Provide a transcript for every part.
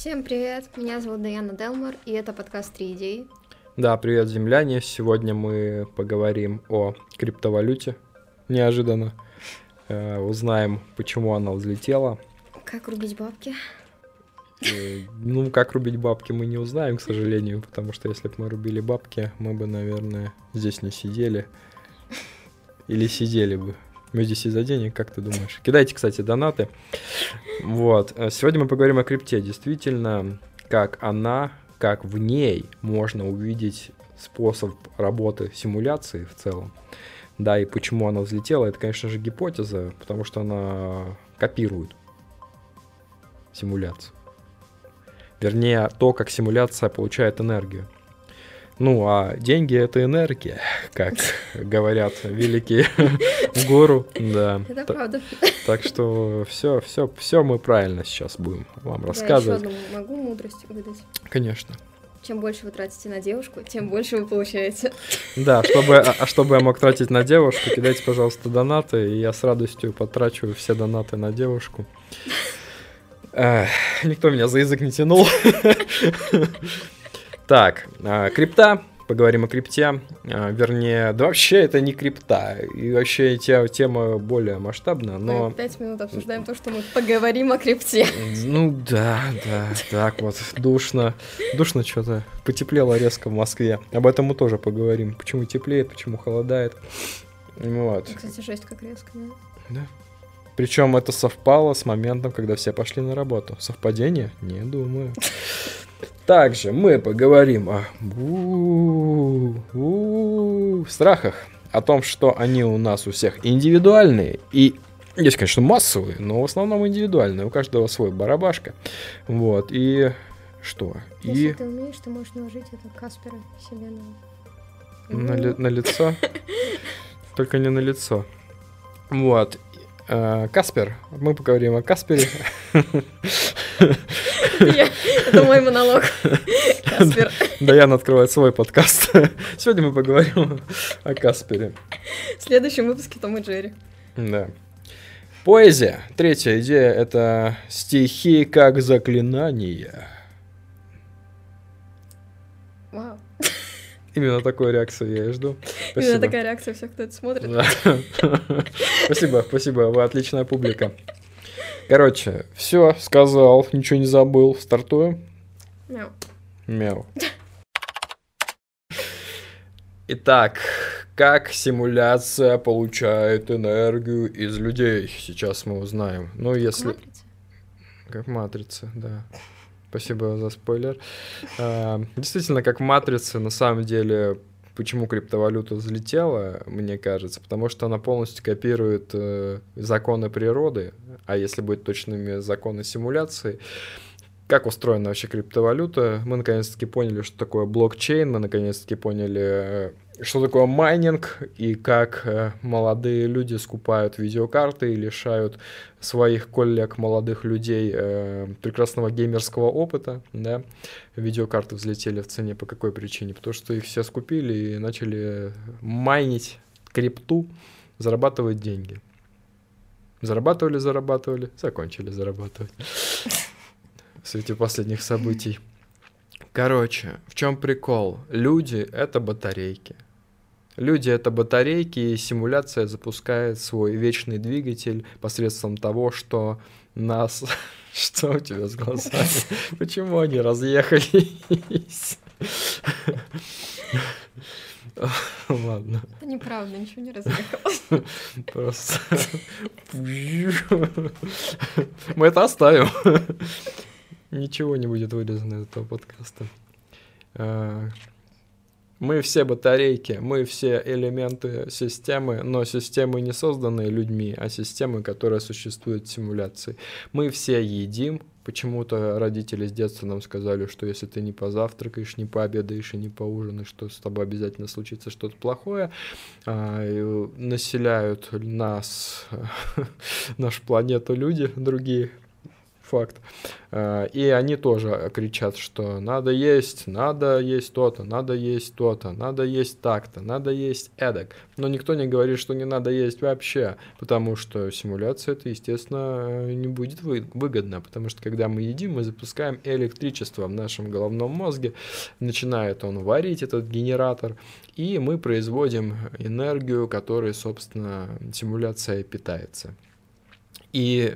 Всем привет, меня зовут Даяна Делмор, и это подкаст «Три идеи». Да, привет, земляне. Сегодня мы поговорим о криптовалюте. Неожиданно. Э, узнаем, почему она взлетела. Как рубить бабки? Э, ну, как рубить бабки мы не узнаем, к сожалению, потому что если бы мы рубили бабки, мы бы, наверное, здесь не сидели. Или сидели бы. Мы здесь из-за денег, как ты думаешь? Кидайте, кстати, донаты. Вот. Сегодня мы поговорим о крипте. Действительно, как она, как в ней можно увидеть способ работы симуляции в целом. Да, и почему она взлетела, это, конечно же, гипотеза, потому что она копирует симуляцию. Вернее, то, как симуляция получает энергию. Ну, а деньги — это энергия, как говорят великие гуру. Да. Это правда. Так что все, все, все мы правильно сейчас будем вам рассказывать. Я еще одну могу мудрость выдать? Конечно. Чем больше вы тратите на девушку, тем больше вы получаете. Да, чтобы, а, а чтобы я мог тратить на девушку, кидайте, пожалуйста, донаты, и я с радостью потрачу все донаты на девушку. Никто меня за язык не тянул. Так, а, крипта, поговорим о крипте. А, вернее, да вообще это не крипта. И вообще те, тема более масштабная, но... Мы пять минут обсуждаем то, что мы поговорим о крипте. Ну да, да, так вот, душно. Душно что-то. Потеплело резко в Москве. Об этом мы тоже поговорим. Почему теплеет, почему холодает. Вот. Кстати, жесть как резко, да? Да. Причем это совпало с моментом, когда все пошли на работу. Совпадение? Не думаю. Также мы поговорим о страхах, о том, что они у нас у всех индивидуальные и есть, конечно, массовые, но в основном индивидуальные. У каждого свой барабашка. Вот. И что? Если и... ты умеешь, ты можешь наложить это Каспера себе на... На, ли, на лицо? Только не на лицо. Вот. Э, Каспер. Мы поговорим о Каспере. Это мой монолог. Каспер. Даяна открывает свой подкаст. Сегодня мы поговорим о Каспере. В следующем выпуске Том и Джерри. Да. Поэзия. Третья идея — это стихи как заклинания. Именно такой реакции я и жду. Спасибо. Именно такая реакция всех, кто это смотрит. Да. спасибо, спасибо, вы отличная публика. Короче, все, сказал, ничего не забыл. Стартуем? Мяу. Мяу. Итак, как симуляция получает энергию из людей? Сейчас мы узнаем. Ну, если... Матрица? Как матрица, да. Спасибо за спойлер. А, действительно, как матрица, на самом деле, почему криптовалюта взлетела, мне кажется, потому что она полностью копирует э, законы природы, а если быть точными, законы симуляции. Как устроена вообще криптовалюта? Мы наконец-таки поняли, что такое блокчейн, мы наконец-таки поняли, э, что такое майнинг и как э, молодые люди скупают видеокарты и лишают своих коллег, молодых людей э, прекрасного геймерского опыта. Да? Видеокарты взлетели в цене по какой причине? Потому что их все скупили и начали майнить крипту, зарабатывать деньги. Зарабатывали, зарабатывали, закончили зарабатывать в свете последних событий. Короче, в чем прикол? Люди — это батарейки. Люди — это батарейки, и симуляция запускает свой вечный двигатель посредством того, что нас... Что у тебя с глазами? Почему они разъехались? Ладно. Это неправда, ничего не разъехалось. Просто... Мы это оставим. Ничего не будет вырезано из этого подкаста. Мы все батарейки, мы все элементы системы, но системы не созданные людьми, а системы, которые существуют в симуляции. Мы все едим. Почему-то родители с детства нам сказали, что если ты не позавтракаешь, не пообедаешь и не поужинаешь, что с тобой обязательно случится что-то плохое. А, населяют нас, нашу планету люди другие, факт. А, и они тоже кричат, что надо есть, надо есть то-то, надо есть то-то, надо есть так-то, надо есть эдак. Но никто не говорит, что не надо есть вообще, потому что симуляция это, естественно, не будет выгодно, потому что когда мы едим, мы запускаем электричество в нашем головном мозге, начинает он варить этот генератор, и мы производим энергию, которой, собственно, симуляция питается. И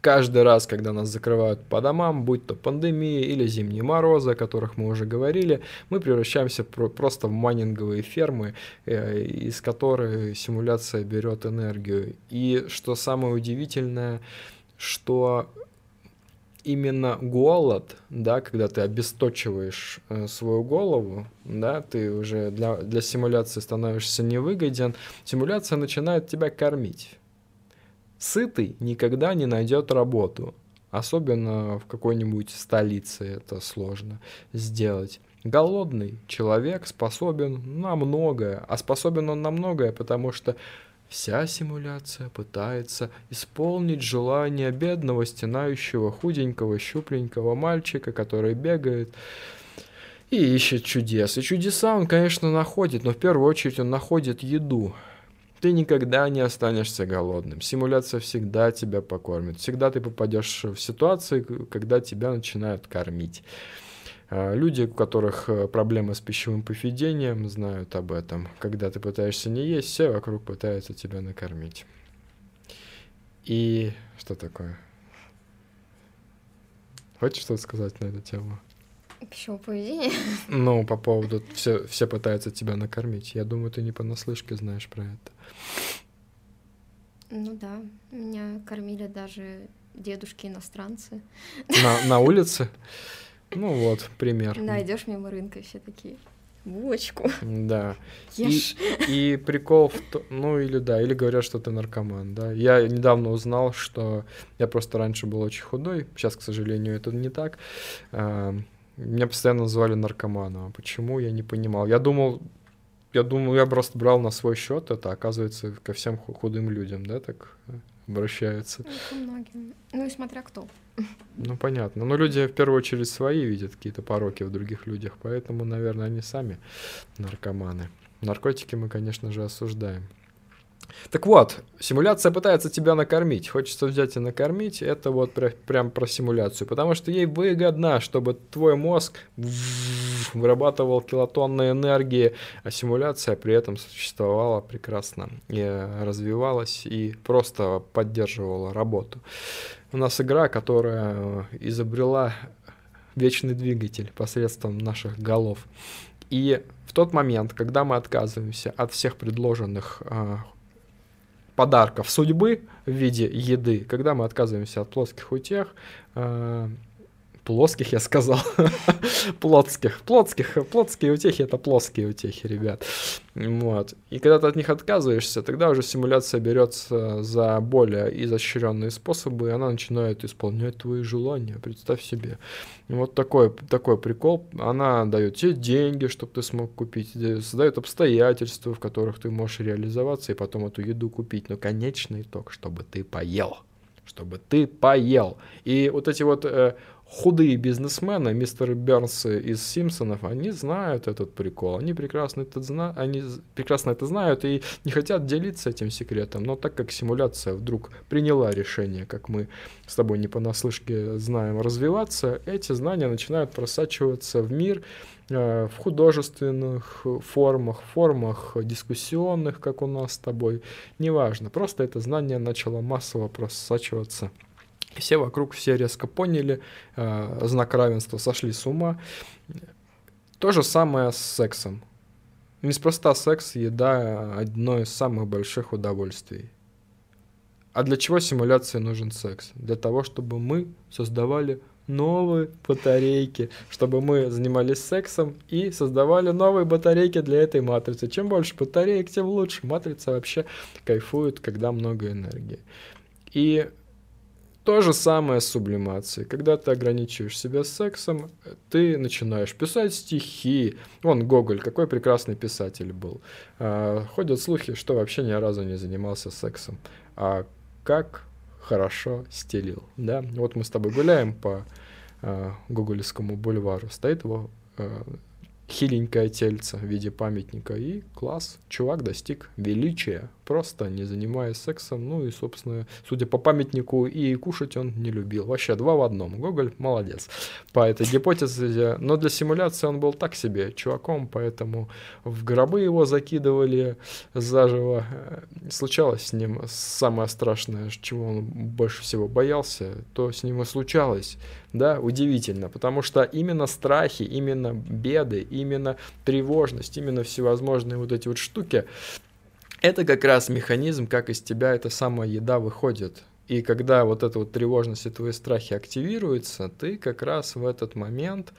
каждый раз, когда нас закрывают по домам, будь то пандемия или зимние морозы, о которых мы уже говорили, мы превращаемся просто в майнинговые фермы, э, из которых симуляция берет энергию. И что самое удивительное, что именно голод, да, когда ты обесточиваешь э, свою голову, да, ты уже для, для симуляции становишься невыгоден, симуляция начинает тебя кормить. Сытый никогда не найдет работу. Особенно в какой-нибудь столице это сложно сделать. Голодный человек способен на многое. А способен он на многое, потому что вся симуляция пытается исполнить желание бедного, стенающего, худенького, щупленького мальчика, который бегает и ищет чудес. И чудеса он, конечно, находит, но в первую очередь он находит еду. Ты никогда не останешься голодным. Симуляция всегда тебя покормит. Всегда ты попадешь в ситуации, когда тебя начинают кормить. А, люди, у которых э, проблемы с пищевым поведением, знают об этом. Когда ты пытаешься не есть, все вокруг пытаются тебя накормить. И что такое? Хочешь что-то сказать на эту тему? Пищевого поведения? Ну, по поводу все, все пытаются тебя накормить. Я думаю, ты не понаслышке знаешь про это. Ну да, меня кормили даже дедушки-иностранцы. На, на улице? Ну вот, пример. Да, идешь мимо рынка, все такие, булочку. Да. Ешь. И, и прикол в том, ну или да, или говорят, что ты наркоман, да. Я недавно узнал, что я просто раньше был очень худой, сейчас, к сожалению, это не так. А, меня постоянно называли наркоманом. А почему, я не понимал. Я думал, я думаю, я просто брал на свой счет это, оказывается, ко всем худым людям, да, так обращаются. Ну, многим. Ну и смотря кто. Ну, понятно. Но люди в первую очередь свои видят какие-то пороки в других людях, поэтому, наверное, они сами наркоманы. Наркотики мы, конечно же, осуждаем. Так вот, симуляция пытается тебя накормить. Хочется взять и накормить. Это вот пр- прям про симуляцию. Потому что ей выгодно, чтобы твой мозг вырабатывал килотонны энергии, а симуляция при этом существовала прекрасно и развивалась и просто поддерживала работу. У нас игра, которая изобрела вечный двигатель посредством наших голов. И в тот момент, когда мы отказываемся от всех предложенных а, подарков судьбы в виде еды, когда мы отказываемся от плоских утех, э, плоских, я сказал, плотских, плотских, плотские утехи это плоские утехи, ребят. Вот. И когда ты от них отказываешься, тогда уже симуляция берется за более изощренные способы, и она начинает исполнять твои желания, представь себе. Вот такой, такой прикол. Она дает тебе деньги, чтобы ты смог купить, создает обстоятельства, в которых ты можешь реализоваться и потом эту еду купить. Но конечный итог, чтобы ты поел чтобы ты поел. И вот эти вот э, худые бизнесмены, мистер Бернс из Симпсонов, они знают этот прикол, они прекрасно это, зна они прекрасно это знают и не хотят делиться этим секретом, но так как симуляция вдруг приняла решение, как мы с тобой не понаслышке знаем, развиваться, эти знания начинают просачиваться в мир, э, в художественных формах, формах дискуссионных, как у нас с тобой, неважно, просто это знание начало массово просачиваться все вокруг все резко поняли, э, знак равенства сошли с ума. То же самое с сексом. Неспроста секс, еда – одно из самых больших удовольствий. А для чего симуляции нужен секс? Для того, чтобы мы создавали новые батарейки, чтобы мы занимались сексом и создавали новые батарейки для этой матрицы. Чем больше батареек, тем лучше. Матрица вообще кайфует, когда много энергии. И то же самое с сублимацией. Когда ты ограничиваешь себя сексом, ты начинаешь писать стихи. Вон Гоголь, какой прекрасный писатель был. А, ходят слухи, что вообще ни разу не занимался сексом. А как хорошо стелил, да. Вот мы с тобой гуляем по э, Гоголевскому бульвару, стоит его э, хиленькое тельце в виде памятника, и класс, чувак достиг величия, просто не занимаясь сексом, ну и, собственно, судя по памятнику, и кушать он не любил. Вообще два в одном. Гоголь молодец по этой гипотезе, но для симуляции он был так себе чуваком, поэтому в гробы его закидывали заживо. Случалось с ним самое страшное, чего он больше всего боялся, то с ним и случалось. Да, удивительно, потому что именно страхи, именно беды, именно тревожность, именно всевозможные вот эти вот штуки, это как раз механизм, как из тебя эта самая еда выходит. И когда вот эта вот тревожность и твои страхи активируются, ты как раз в этот момент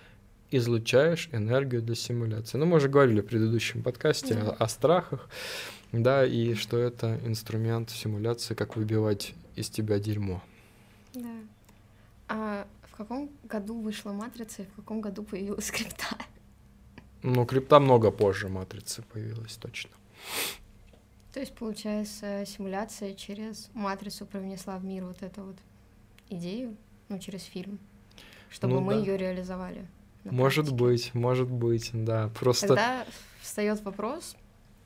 излучаешь энергию для симуляции. Ну, мы уже говорили в предыдущем подкасте да. о, о страхах, да, и что это инструмент симуляции, как выбивать из тебя дерьмо. Да. А в каком году вышла матрица и в каком году появилась крипта? Ну, крипта много позже матрицы появилась, точно. То есть, получается, симуляция через матрицу привнесла в мир вот эту вот идею, ну, через фильм, чтобы ну, мы да. ее реализовали. Может практике. быть, может быть, да. Просто. Тогда встает вопрос,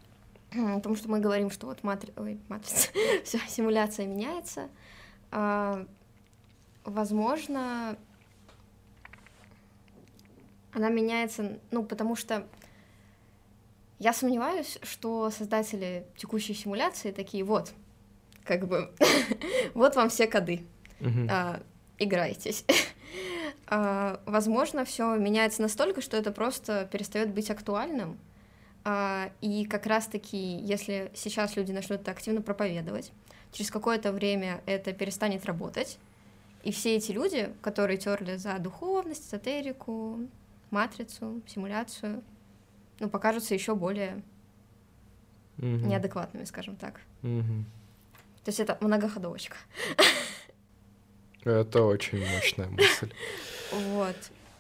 потому что мы говорим, что вот матри... Ой, матрица, все, симуляция меняется. А, возможно, она меняется, ну, потому что я сомневаюсь, что создатели текущей симуляции такие, вот, как бы, вот вам все коды, а, играйтесь. а, возможно, все меняется настолько, что это просто перестает быть актуальным, а, и как раз-таки, если сейчас люди начнут это активно проповедовать, через какое-то время это перестанет работать, и все эти люди, которые терли за духовность, эзотерику, матрицу, симуляцию, ну, покажутся еще более угу. неадекватными, скажем так. Угу. То есть это многоходовочка. Это очень мощная мысль. Вот.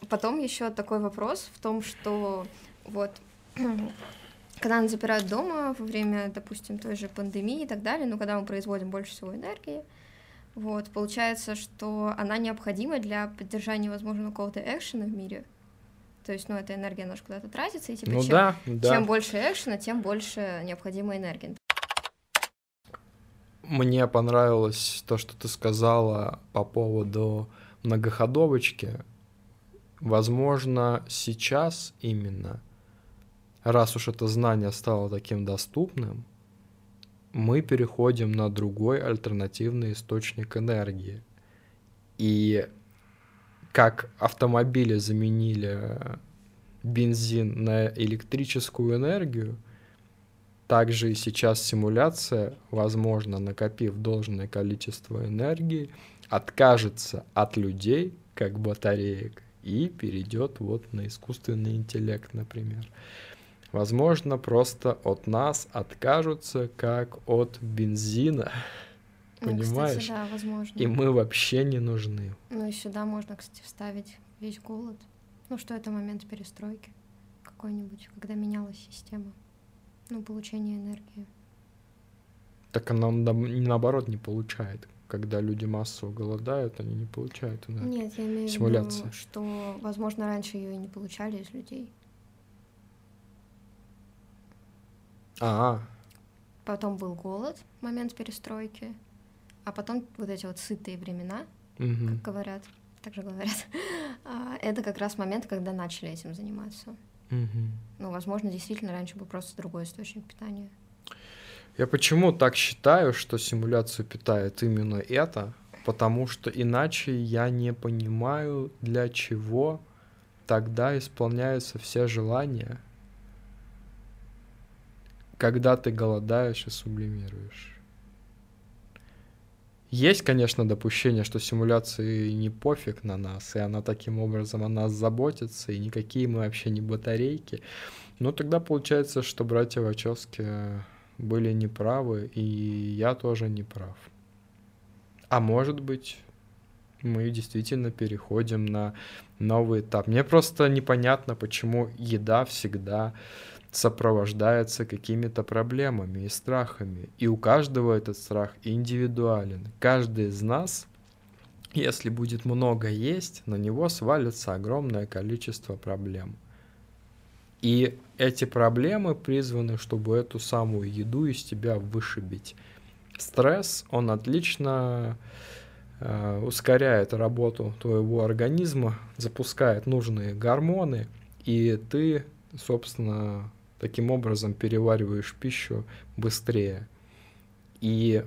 Потом еще такой вопрос в том, что вот когда нас запирают дома во время, допустим, той же пандемии и так далее, ну, когда мы производим больше всего энергии, вот, получается, что она необходима для поддержания, возможно, какого-то экшена в мире, то есть, ну, эта энергия наша куда-то тратится, и типа, ну, чем, да, да. чем больше экшена, тем больше необходимой энергии. Мне понравилось то, что ты сказала по поводу многоходовочки. Возможно, сейчас именно, раз уж это знание стало таким доступным, мы переходим на другой альтернативный источник энергии. И как автомобили заменили бензин на электрическую энергию, также и сейчас симуляция, возможно, накопив должное количество энергии, откажется от людей, как батареек, и перейдет вот на искусственный интеллект, например. Возможно, просто от нас откажутся, как от бензина. Ну, Понимаешь? Кстати, да, возможно. И мы вообще не нужны. Ну и сюда можно, кстати, вставить весь голод. Ну, что это момент перестройки какой-нибудь, когда менялась система. Ну, получение энергии. Так она наоборот не получает. Когда люди массово голодают, они не получают энергию. Нет, я имею в виду, что, возможно, раньше ее и не получали из людей. А, -а. Потом был голод, момент перестройки а потом вот эти вот сытые времена, угу. как говорят, также говорят, а, это как раз момент, когда начали этим заниматься. Угу. Ну, возможно, действительно раньше был просто другой источник питания. Я почему так считаю, что симуляцию питает именно это? Потому что иначе я не понимаю, для чего тогда исполняются все желания, когда ты голодаешь и сублимируешь. Есть, конечно, допущение, что симуляции не пофиг на нас, и она таким образом о нас заботится, и никакие мы вообще не батарейки. Но тогда получается, что братья Вачовски были неправы, и я тоже не прав. А может быть, мы действительно переходим на новый этап. Мне просто непонятно, почему еда всегда сопровождается какими-то проблемами и страхами. И у каждого этот страх индивидуален. Каждый из нас, если будет много есть, на него свалится огромное количество проблем. И эти проблемы призваны, чтобы эту самую еду из тебя вышибить. Стресс, он отлично э, ускоряет работу твоего организма, запускает нужные гормоны, и ты, собственно, таким образом перевариваешь пищу быстрее. И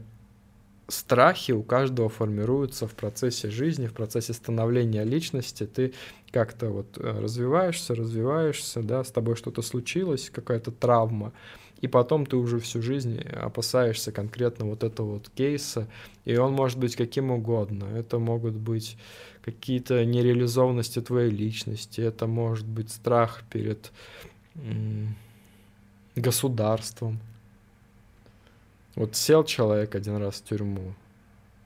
страхи у каждого формируются в процессе жизни, в процессе становления личности. Ты как-то вот э, развиваешься, развиваешься, да, с тобой что-то случилось, какая-то травма, и потом ты уже всю жизнь опасаешься конкретно вот этого вот кейса, и он может быть каким угодно. Это могут быть какие-то нереализованности твоей личности, это может быть страх перед государством. Вот сел человек один раз в тюрьму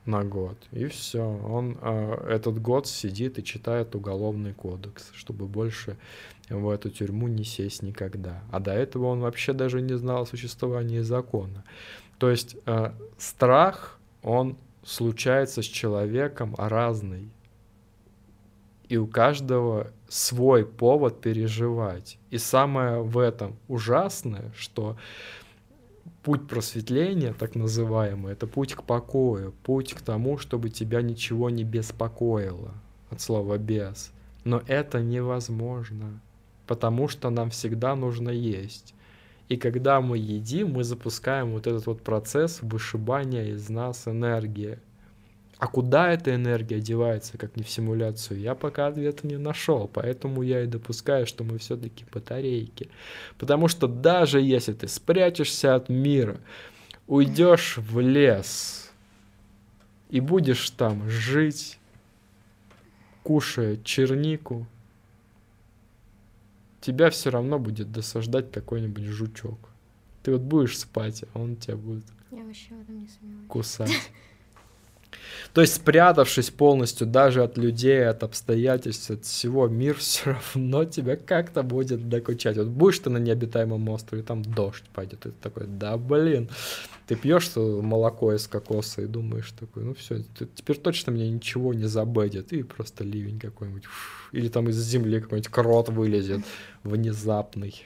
на год, и все, он э, этот год сидит и читает уголовный кодекс, чтобы больше в эту тюрьму не сесть никогда. А до этого он вообще даже не знал о существовании закона. То есть э, страх, он случается с человеком разный. И у каждого свой повод переживать. И самое в этом ужасное, что путь просветления, так называемый, это путь к покою, путь к тому, чтобы тебя ничего не беспокоило, от слова «без». Но это невозможно, потому что нам всегда нужно есть. И когда мы едим, мы запускаем вот этот вот процесс вышибания из нас энергии. А куда эта энергия девается, как не в симуляцию, я пока ответа не нашел. Поэтому я и допускаю, что мы все-таки батарейки. Потому что даже если ты спрячешься от мира, уйдешь в лес и будешь там жить, кушая чернику, тебя все равно будет досаждать какой-нибудь жучок. Ты вот будешь спать, а он тебя будет Я вообще в этом не кусать. То есть, спрятавшись полностью даже от людей, от обстоятельств, от всего, мир все равно тебя как-то будет докучать. Вот будешь ты на необитаемом острове, там дождь пойдет, и ты такой, да блин, ты пьешь молоко из кокоса и думаешь такой, ну все, теперь точно мне ничего не забыдет, и просто ливень какой-нибудь, или там из земли какой-нибудь крот вылезет внезапный,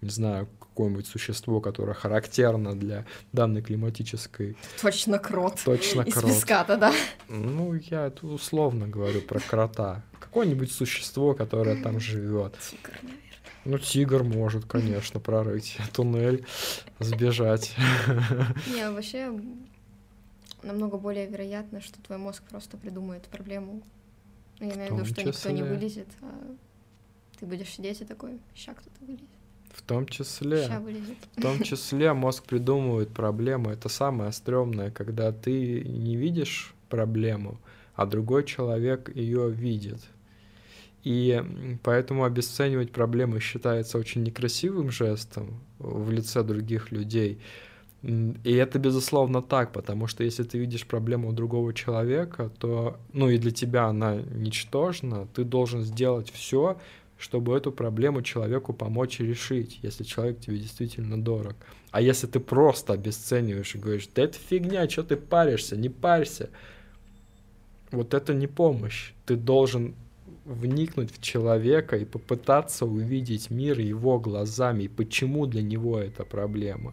не знаю, какое-нибудь существо, которое характерно для данной климатической... Точно крот. Точно Из крот. песката, да? Ну, я условно говорю про крота. Какое-нибудь существо, которое там живет. Тигр, наверное. Ну, тигр может, конечно, прорыть туннель, сбежать. Не, вообще намного более вероятно, что твой мозг просто придумает проблему. Ну, я имею в виду, что никто не вылезет, а ты будешь сидеть и такой, ща кто-то вылезет. В том числе, в том числе мозг придумывает проблемы. Это самое стрёмное, когда ты не видишь проблему, а другой человек ее видит. И поэтому обесценивать проблемы считается очень некрасивым жестом в лице других людей. И это безусловно так, потому что если ты видишь проблему у другого человека, то, ну и для тебя она ничтожна, ты должен сделать все, чтобы эту проблему человеку помочь решить, если человек тебе действительно дорог. А если ты просто обесцениваешь и говоришь, да это фигня, что ты паришься, не парься, вот это не помощь. Ты должен вникнуть в человека и попытаться увидеть мир его глазами, и почему для него это проблема,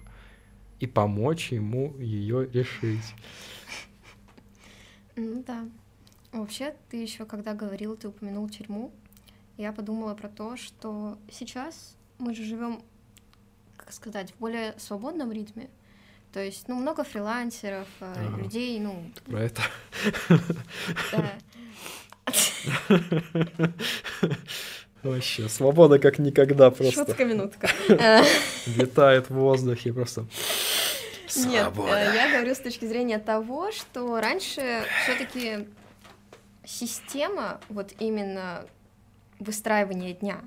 и помочь ему ее решить. Ну да. Вообще, ты еще когда говорил, ты упомянул тюрьму, я подумала про то, что сейчас мы же живем, как сказать, в более свободном ритме. То есть, ну, много фрилансеров, а. людей, ну... Про это? Да. Вообще, свобода как никогда просто. Шутка минутка. Летает в воздухе просто. Нет, э, я говорю с точки зрения того, что раньше все-таки система, вот именно выстраивания дня,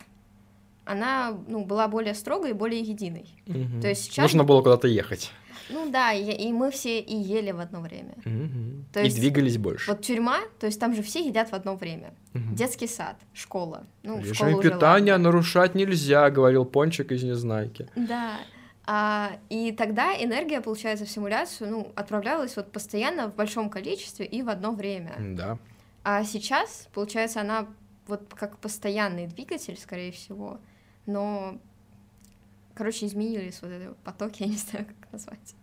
она ну, была более строгой и более единой. Мгм. То есть сейчас... Нужно было куда-то ехать. Ну да, и, и мы все и ели в одно время. Мгм. То И есть двигались больше. Вот тюрьма, то есть там же все едят в одно время. Мгм. Детский сад, школа. Ну, Режим школа питания ладно. нарушать нельзя, говорил Пончик из Незнайки. Да. А, и тогда энергия, получается, в симуляцию, ну, отправлялась вот постоянно в большом количестве и в одно время. Да. А сейчас, получается, она вот как постоянный двигатель, скорее всего, но, короче, изменились вот эти потоки, я не знаю, как назвать.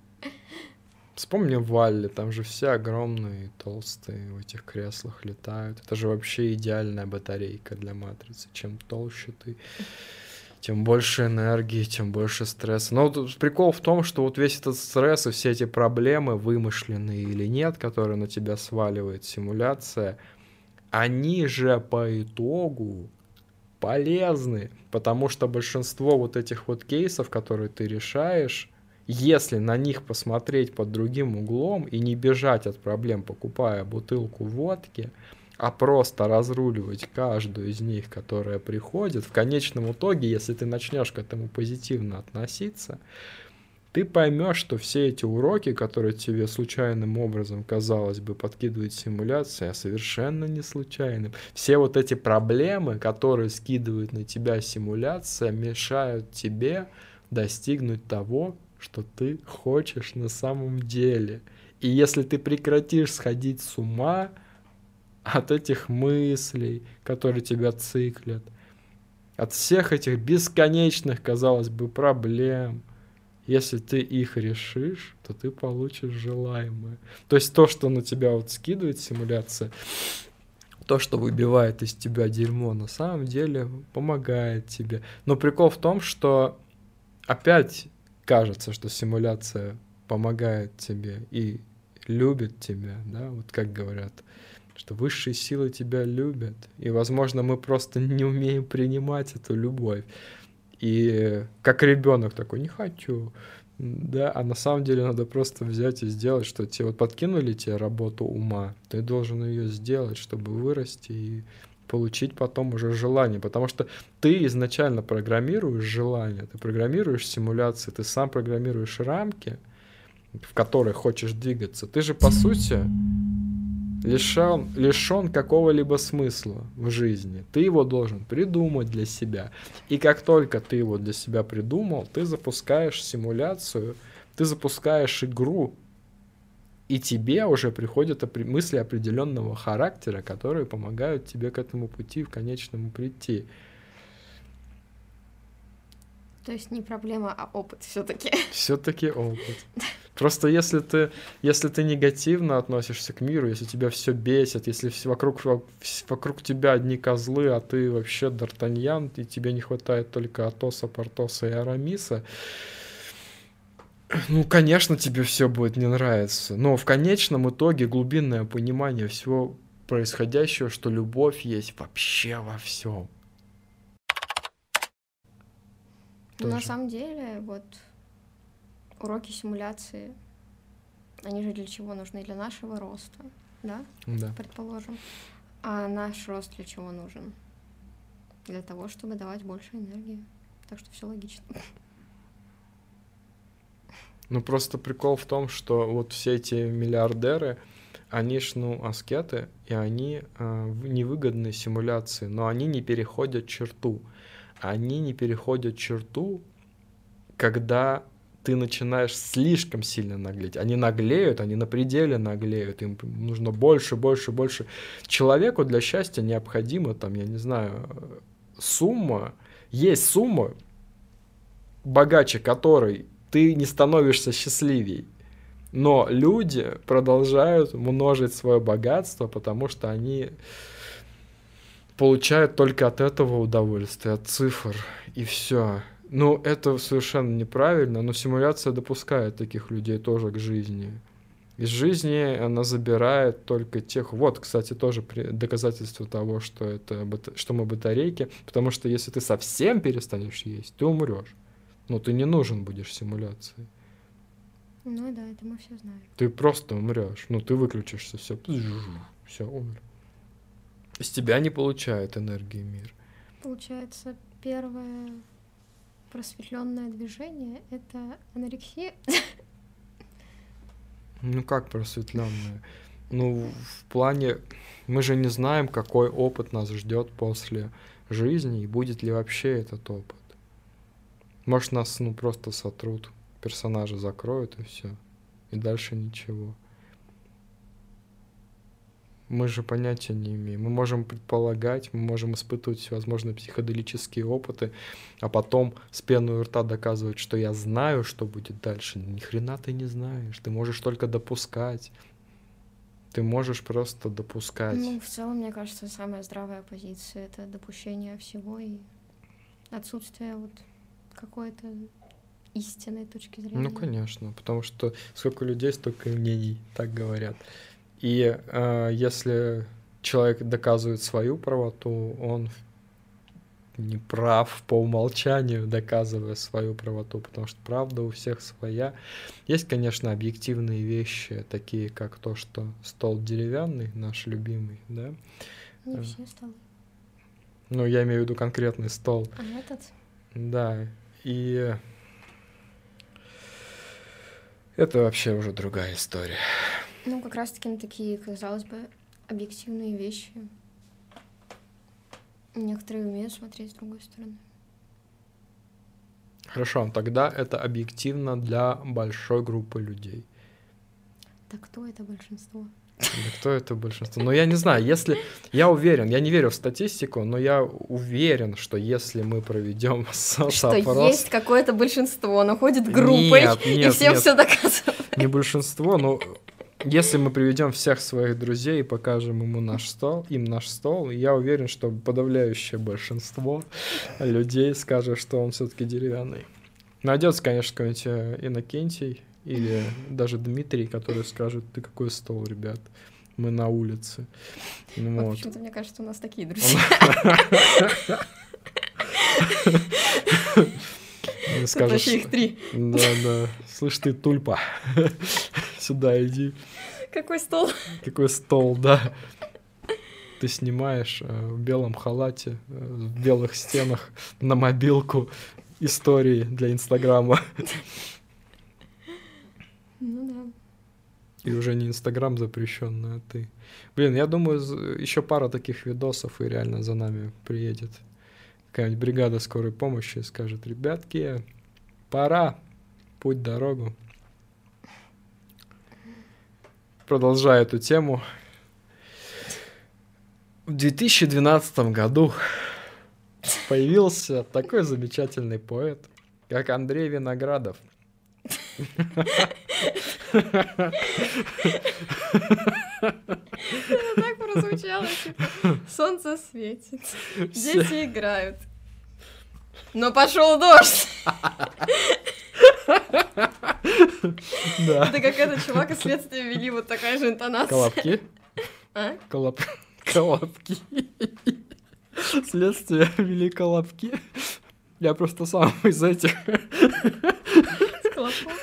Вспомни Валли, там же все огромные, толстые в этих креслах летают. Это же вообще идеальная батарейка для матрицы. Чем толще ты, тем больше энергии, тем больше стресса. Но вот прикол в том, что вот весь этот стресс и все эти проблемы, вымышленные или нет, которые на тебя сваливает симуляция, они же по итогу полезны, потому что большинство вот этих вот кейсов, которые ты решаешь, если на них посмотреть под другим углом и не бежать от проблем, покупая бутылку водки, а просто разруливать каждую из них, которая приходит, в конечном итоге, если ты начнешь к этому позитивно относиться, ты поймешь, что все эти уроки, которые тебе случайным образом, казалось бы, подкидывает симуляция, совершенно не случайным. Все вот эти проблемы, которые скидывает на тебя симуляция, мешают тебе достигнуть того, что ты хочешь на самом деле. И если ты прекратишь сходить с ума от этих мыслей, которые тебя циклят, от всех этих бесконечных, казалось бы, проблем, если ты их решишь, то ты получишь желаемое. То есть то, что на тебя вот скидывает симуляция, то, что выбивает из тебя дерьмо, на самом деле помогает тебе. Но прикол в том, что опять кажется, что симуляция помогает тебе и любит тебя, да, вот как говорят, что высшие силы тебя любят, и, возможно, мы просто не умеем принимать эту любовь. И как ребенок такой, не хочу, да, а на самом деле надо просто взять и сделать, что тебе вот подкинули тебе работу ума, ты должен ее сделать, чтобы вырасти и получить потом уже желание, потому что ты изначально программируешь желание, ты программируешь симуляции, ты сам программируешь рамки, в которые хочешь двигаться. Ты же по сути лишен, лишен какого-либо смысла в жизни. Ты его должен придумать для себя. И как только ты его для себя придумал, ты запускаешь симуляцию, ты запускаешь игру, и тебе уже приходят мысли определенного характера, которые помогают тебе к этому пути в конечному прийти. То есть не проблема, а опыт все-таки. Все-таки опыт. Просто если ты, если ты негативно относишься к миру, если тебя все бесит, если все вокруг, вокруг тебя одни козлы, а ты вообще Д'Артаньян, и тебе не хватает только Атоса, Портоса и Арамиса, ну, конечно, тебе все будет не нравиться. Но в конечном итоге глубинное понимание всего происходящего, что любовь есть вообще во всем. Ну, на Тоже. самом деле, вот уроки симуляции, они же для чего нужны? Для нашего роста, да, Да. предположим. А наш рост для чего нужен? Для того, чтобы давать больше энергии. Так что все логично. Ну, просто прикол в том, что вот все эти миллиардеры, они ж, ну, аскеты, и они э, в невыгодные симуляции, но они не переходят черту. Они не переходят черту, когда ты начинаешь слишком сильно наглеть. Они наглеют, они на пределе наглеют, им нужно больше, больше, больше. Человеку для счастья необходимо, там, я не знаю, сумма, есть сумма, богаче которой ты не становишься счастливей. Но люди продолжают множить свое богатство, потому что они получают только от этого удовольствие, от цифр, и все. Ну, это совершенно неправильно, но симуляция допускает таких людей тоже к жизни. Из жизни она забирает только тех... Вот, кстати, тоже доказательство того, что, это, что мы батарейки, потому что если ты совсем перестанешь есть, ты умрешь. Ну, ты не нужен будешь симуляции. Ну да, это мы все знаем. Ты просто умрешь. Ну, ты выключишься, все. Все, умер. Из тебя не получает энергии мир. Получается, первое просветленное движение — это анорексия. Ну как просветленное? Ну, в плане, мы же не знаем, какой опыт нас ждет после жизни, и будет ли вообще этот опыт. Может, нас, ну, просто сотрут, персонажа закроют, и все. И дальше ничего. Мы же понятия не имеем. Мы можем предполагать, мы можем испытывать всевозможные психоделические опыты, а потом с пеной у рта доказывать, что я знаю, что будет дальше. Ни хрена ты не знаешь. Ты можешь только допускать. Ты можешь просто допускать. Ну, в целом, мне кажется, самая здравая позиция — это допущение всего и отсутствие вот какой-то истинной точки зрения. Ну, конечно, потому что сколько людей, столько мнений, так говорят. И э, если человек доказывает свою правоту, он не прав по умолчанию, доказывая свою правоту, потому что правда у всех своя. Есть, конечно, объективные вещи, такие как то, что стол деревянный, наш любимый, да? Не э, все столы. Ну, я имею в виду конкретный стол. А этот? Да, и это вообще уже другая история. Ну, как раз-таки на такие, казалось бы, объективные вещи. Некоторые умеют смотреть с другой стороны. Хорошо, тогда это объективно для большой группы людей. Так кто это большинство? Да кто это большинство? Ну, я не знаю, если... Я уверен, я не верю в статистику, но я уверен, что если мы проведем Что есть какое-то большинство, оно ходит группой нет, нет, и всем нет. все доказывает. Не большинство, но если мы приведем всех своих друзей и покажем ему наш стол, им наш стол, я уверен, что подавляющее большинство людей скажет, что он все-таки деревянный. Найдется, конечно, какой-нибудь э, Иннокентий или даже Дмитрий, который скажет, ты какой стол, ребят, мы на улице. Ну, вот. Почему-то мне кажется, у нас такие друзья. Скажешь, их три. Да, да. Слышь ты, тульпа, сюда иди. Какой стол? Какой стол, да. Ты снимаешь э, в белом халате, э, в белых стенах на мобилку истории для Инстаграма. Ну да. И уже не Инстаграм запрещенный, а ты. Блин, я думаю, еще пара таких видосов, и реально за нами приедет какая-нибудь бригада скорой помощи скажет, ребятки, пора, путь дорогу. Продолжая эту тему, в 2012 году появился такой замечательный поэт, как Андрей Виноградов. Это так прозвучало, типа, солнце светит, дети играют. Но пошел дождь. Да. Это как этот чувак из следствия вели, вот такая же интонация. Колобки? А? Колоб... Колобки. Следствие вели колобки. Я просто сам из этих. С колобков?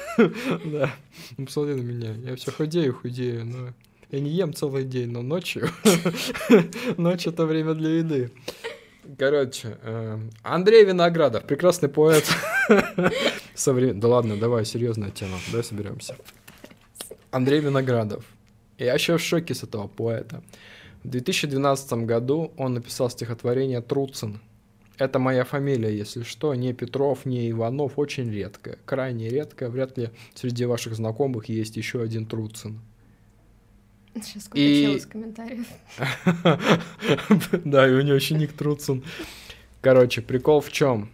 Да. Ну, посмотри на меня. Я все худею, худею, но я не ем целый день, но ночью. Ночь это время для еды. Короче, э, Андрей Виноградов, прекрасный поэт. Соврем... Да ладно, давай, серьезная тема, давай соберемся. Андрей Виноградов. Я еще в шоке с этого поэта. В 2012 году он написал стихотворение «Труцин». Это моя фамилия, если что, не Петров, не Иванов, очень редко, крайне редко. Вряд ли среди ваших знакомых есть еще один Труцин. Сейчас сколько и... комментариев. Да, и у него еще ник Труцин. Короче, прикол в чем?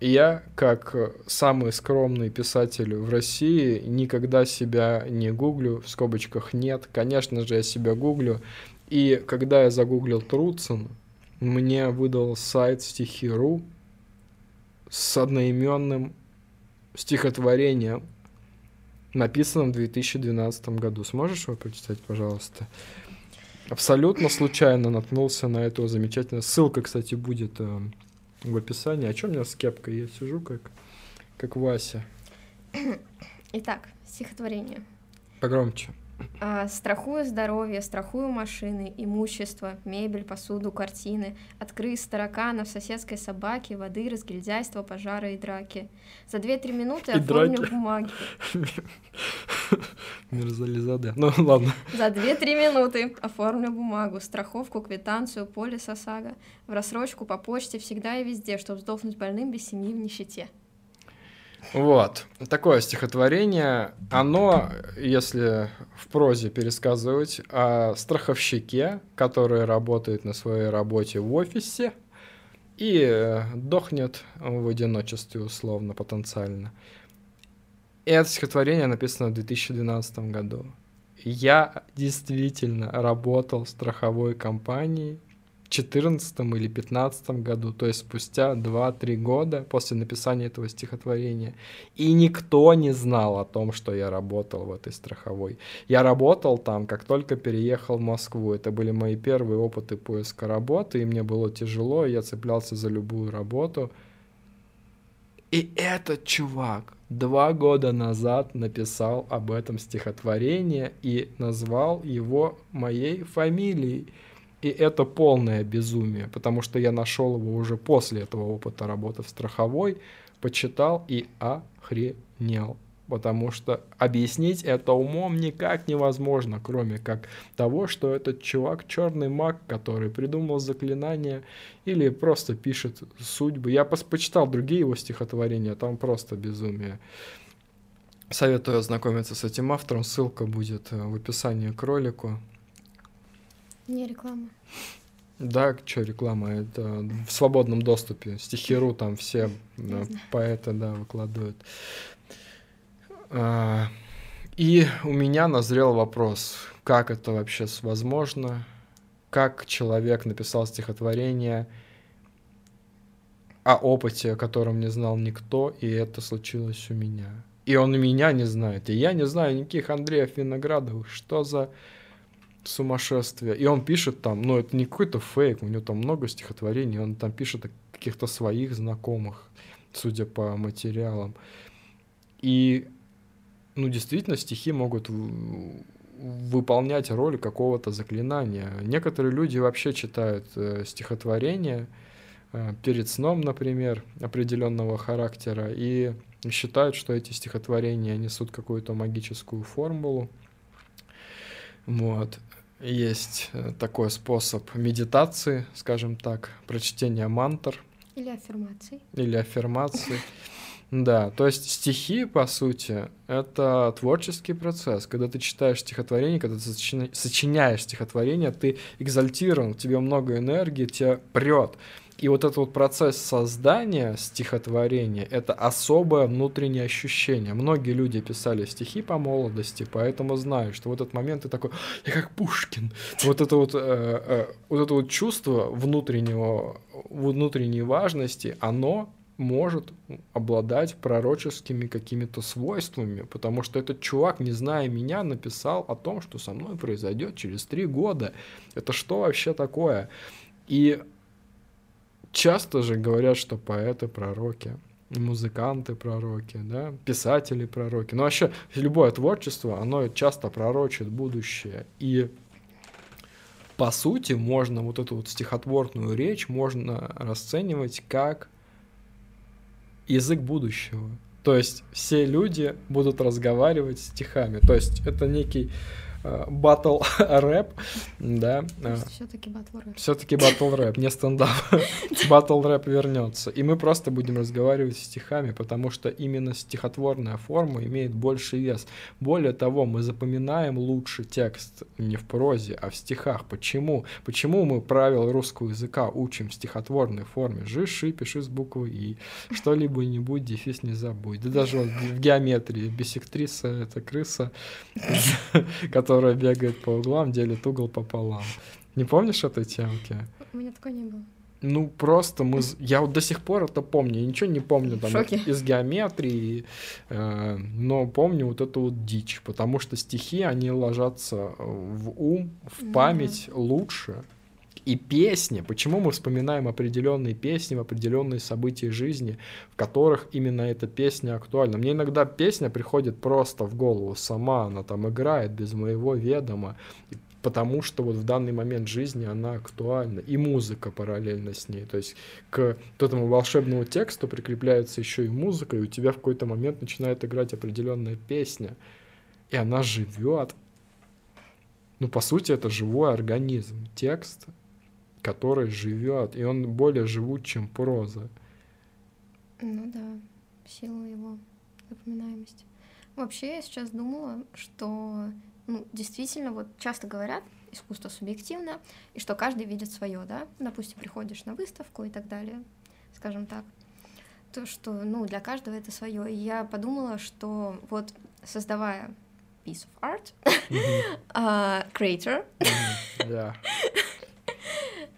Я, как самый скромный писатель в России, никогда себя не гуглю, в скобочках нет. Конечно же, я себя гуглю. И когда я загуглил Труцин, мне выдал сайт стихи.ру с одноименным стихотворением, написанном в 2012 году. Сможешь его прочитать, пожалуйста? Абсолютно случайно наткнулся на эту замечательную... Ссылка, кстати, будет э, в описании. А чем у меня с кепкой? Я сижу как, как Вася. Итак, стихотворение. Погромче. А, страхую здоровье, страхую машины, имущество, мебель, посуду, картины, от крыс, тараканов, соседской собаки, воды, разгильдяйства, пожара и драки. За 2-3 минуты И оформлю драки. бумаги. Мирзализаде. Ну ладно. За 2-3 минуты оформлю бумагу, страховку, квитанцию, полис ОСАГО, в рассрочку по почте всегда и везде, чтобы сдохнуть больным без семьи в нищете. Вот. Такое стихотворение. Оно, если в прозе пересказывать, о страховщике, который работает на своей работе в офисе и э, дохнет в одиночестве условно, потенциально. И это стихотворение написано в 2012 году. Я действительно работал в страховой компании 2014 или 2015 году, то есть спустя 2-3 года после написания этого стихотворения. И никто не знал о том, что я работал в этой страховой. Я работал там, как только переехал в Москву. Это были мои первые опыты поиска работы, и мне было тяжело, и я цеплялся за любую работу. И этот чувак два года назад написал об этом стихотворение и назвал его моей фамилией. И это полное безумие, потому что я нашел его уже после этого опыта работы в страховой, почитал и охренел. Потому что объяснить это умом никак невозможно, кроме как того, что этот чувак черный маг, который придумал заклинание или просто пишет судьбы. Я почитал другие его стихотворения, там просто безумие. Советую ознакомиться с этим автором, ссылка будет э, в описании к ролику. Не реклама. Да, что реклама, это в свободном доступе. Стихиру там все знаю. поэты, да, выкладывают. А, И у меня назрел вопрос, как это вообще возможно, как человек написал стихотворение о опыте, о котором не знал никто, и это случилось у меня. И он и меня не знает, и я не знаю никаких Андреев Виноградовых. Что за сумасшествие? И он пишет там, ну это не какой-то фейк, у него там много стихотворений, он там пишет о каких-то своих знакомых, судя по материалам. И, ну, действительно, стихи могут выполнять роль какого-то заклинания. Некоторые люди вообще читают э, стихотворения э, перед сном, например, определенного характера, и считают, что эти стихотворения несут какую-то магическую формулу. Вот. Есть э, такой способ медитации, скажем так, прочтения мантр Или аффирмации. или аффирмации. Да, то есть стихи, по сути, это творческий процесс. Когда ты читаешь стихотворение, когда ты сочиня- сочиняешь стихотворение, ты экзальтирован, тебе много энергии, тебя прет. И вот этот вот процесс создания стихотворения — это особое внутреннее ощущение. Многие люди писали стихи по молодости, поэтому знают, что в этот момент ты такой, я как Пушкин. Вот это вот, э, э, вот это вот чувство внутреннего, внутренней важности, оно может обладать пророческими какими-то свойствами, потому что этот чувак, не зная меня, написал о том, что со мной произойдет через три года. Это что вообще такое? И часто же говорят, что поэты пророки, музыканты пророки, да, писатели пророки. Но вообще любое творчество, оно часто пророчит будущее. И по сути, можно вот эту вот стихотворную речь можно расценивать как язык будущего. То есть все люди будут разговаривать стихами. То есть это некий батл рэп, да. э, Все-таки батл Все-таки батл рэп, не стендап. Батл рэп вернется. И мы просто будем разговаривать стихами, потому что именно стихотворная форма имеет больше вес. Более того, мы запоминаем лучше текст не в прозе, а в стихах. Почему? Почему мы правила русского языка учим в стихотворной форме? Жиши, пиши с буквы И. Что-либо не будь, дефис не забудь. Да даже вот в геометрии бисектриса — это крыса, которая бегает по углам, делит угол пополам. Не помнишь этой темки? У меня такой не было. Ну, просто мы... Я вот до сих пор это помню. Я ничего не помню там В шоке. из геометрии, э, но помню вот эту вот дичь, потому что стихи, они ложатся в ум, в память лучше. И песни, почему мы вспоминаем определенные песни в определенные события жизни, в которых именно эта песня актуальна. Мне иногда песня приходит просто в голову сама, она там играет без моего ведома, потому что вот в данный момент жизни она актуальна, и музыка параллельно с ней. То есть к этому волшебному тексту прикрепляется еще и музыка, и у тебя в какой-то момент начинает играть определенная песня, и она живет. Ну, по сути, это живой организм, текст, который живет, и он более живут, чем проза. Ну да, сила его запоминаемости. Вообще, я сейчас думала, что ну, действительно, вот часто говорят, искусство субъективно, и что каждый видит свое, да, допустим, приходишь на выставку и так далее, скажем так, то, что, ну, для каждого это свое. И я подумала, что вот создавая piece of art, uh, creator,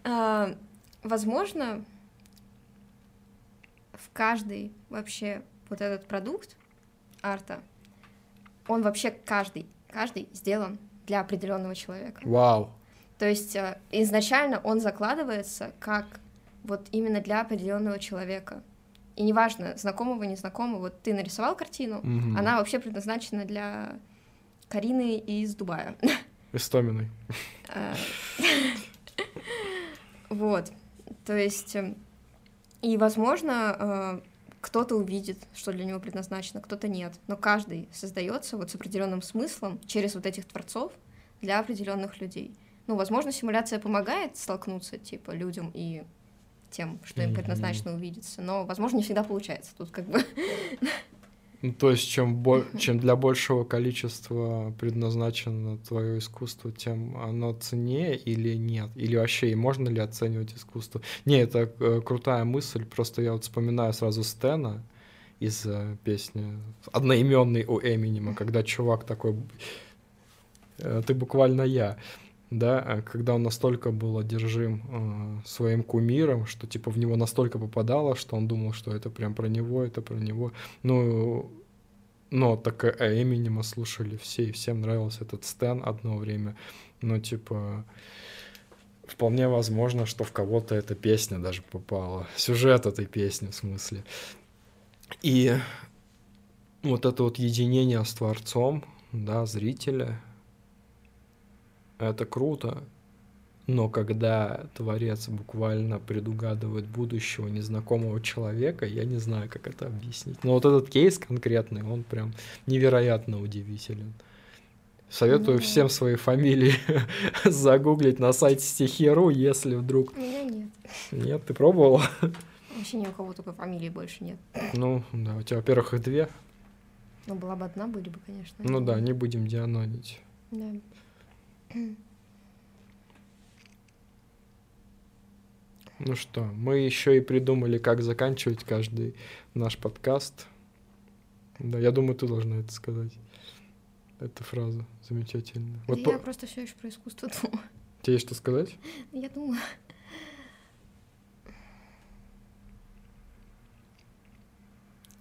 uh, возможно, в каждый вообще вот этот продукт арта, он вообще каждый каждый сделан для определенного человека. Вау. То есть э, изначально он закладывается как вот именно для определенного человека. И неважно, знакомого, незнакомого, вот ты нарисовал картину, угу. она вообще предназначена для Карины из Дубая. Истоминой. Э, вот. То есть, э, и, возможно, кто-то увидит, что для него предназначено, кто-то нет. Но каждый создается вот с определенным смыслом через вот этих творцов для определенных людей. Ну, возможно, симуляция помогает столкнуться, типа, людям и тем, что им предназначено увидеться, но, возможно, не всегда получается. Тут как бы то есть, чем, бо- чем для большего количества предназначено твое искусство, тем оно ценнее или нет? Или вообще, и можно ли оценивать искусство? Не, это э, крутая мысль, просто я вот вспоминаю сразу Стена из э, песни одноименной у Эминема, когда чувак такой, э, ты буквально я да, а когда он настолько был одержим э, своим кумиром, что типа в него настолько попадало, что он думал, что это прям про него, это про него. Ну, но так э, Эминема слушали все, и всем нравился этот Стэн одно время. Но типа вполне возможно, что в кого-то эта песня даже попала. Сюжет этой песни, в смысле. И вот это вот единение с Творцом, да, зрителя, это круто, но когда творец буквально предугадывает будущего незнакомого человека, я не знаю, как это объяснить. Но вот этот кейс конкретный, он прям невероятно удивителен. Советую ну, всем свои фамилии загуглить на сайте стихи.ру, если вдруг... У меня нет. Нет, ты пробовала? Вообще ни у кого такой фамилии больше нет. Ну, да, у тебя, во-первых, их две. Ну, была бы одна, были бы, конечно. Ну да, не будем дианонить. Да. Ну что, мы еще и придумали, как заканчивать каждый наш подкаст. Да, я думаю, ты должна это сказать. Эта фраза замечательная. Вот я по... просто все еще про искусство думаю. Тебе есть что сказать? Я думаю.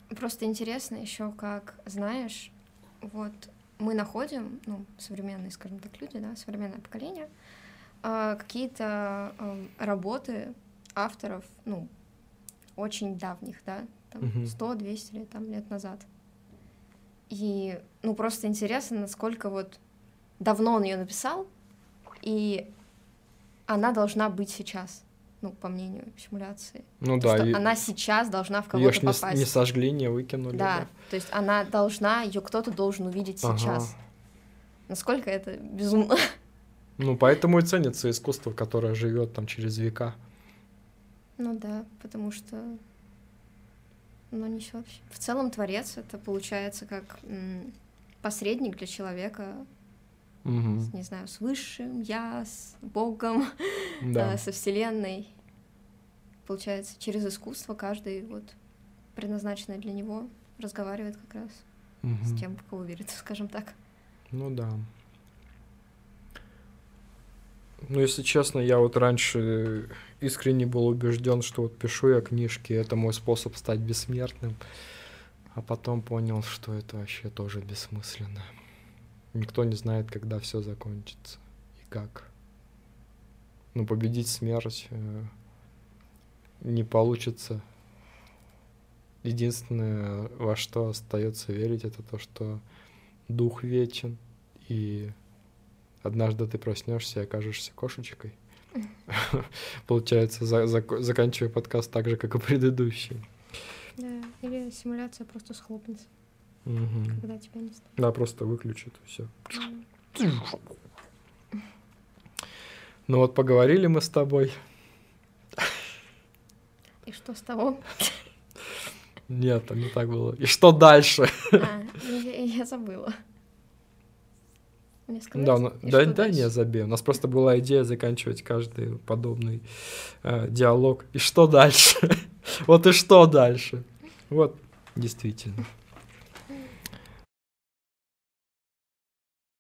Просто интересно еще, как знаешь, вот мы находим, ну, современные, скажем так, люди, да, современное поколение, а, какие-то работы авторов, ну, очень давних, да, там, угу. 100-200 лет, там, лет назад. И, ну, просто интересно, насколько вот давно он ее написал, и она должна быть сейчас, ну, по мнению симуляции. Ну то, да. И... Она сейчас должна в кого-то попасть. Не, не сожгли, не выкинули. Да, да, то есть она должна, ее кто-то должен увидеть ага. сейчас. Насколько это безумно. Ну, поэтому и ценится искусство, которое живет там через века. Ну да, потому что оно несет. В целом творец это получается как посредник для человека, угу. с, не знаю, с высшим я, с Богом, да. со Вселенной. Получается, через искусство каждый вот предназначенный для него разговаривает как раз угу. с тем, в кого верит, скажем так. Ну да. Ну, если честно, я вот раньше искренне был убежден, что вот пишу я книжки, это мой способ стать бессмертным. А потом понял, что это вообще тоже бессмысленно. Никто не знает, когда все закончится и как. ну, победить смерть э, не получится. Единственное, во что остается верить, это то, что дух вечен, и однажды ты проснешься и окажешься кошечкой. Получается, за, заканчивая подкаст так же, как и предыдущий. Да, или симуляция просто схлопнется, Мгм. когда тебя не станет. Да, просто выключит и все. М. Ну вот поговорили мы с тобой. И что с того? Нет, там не так было. И что дальше? А, ну, я, я забыла. Мне сказать, Да, ну- да, да, дальше? не забей. У нас просто была идея заканчивать каждый подобный э, диалог. И что дальше? Вот и что дальше? Вот, действительно.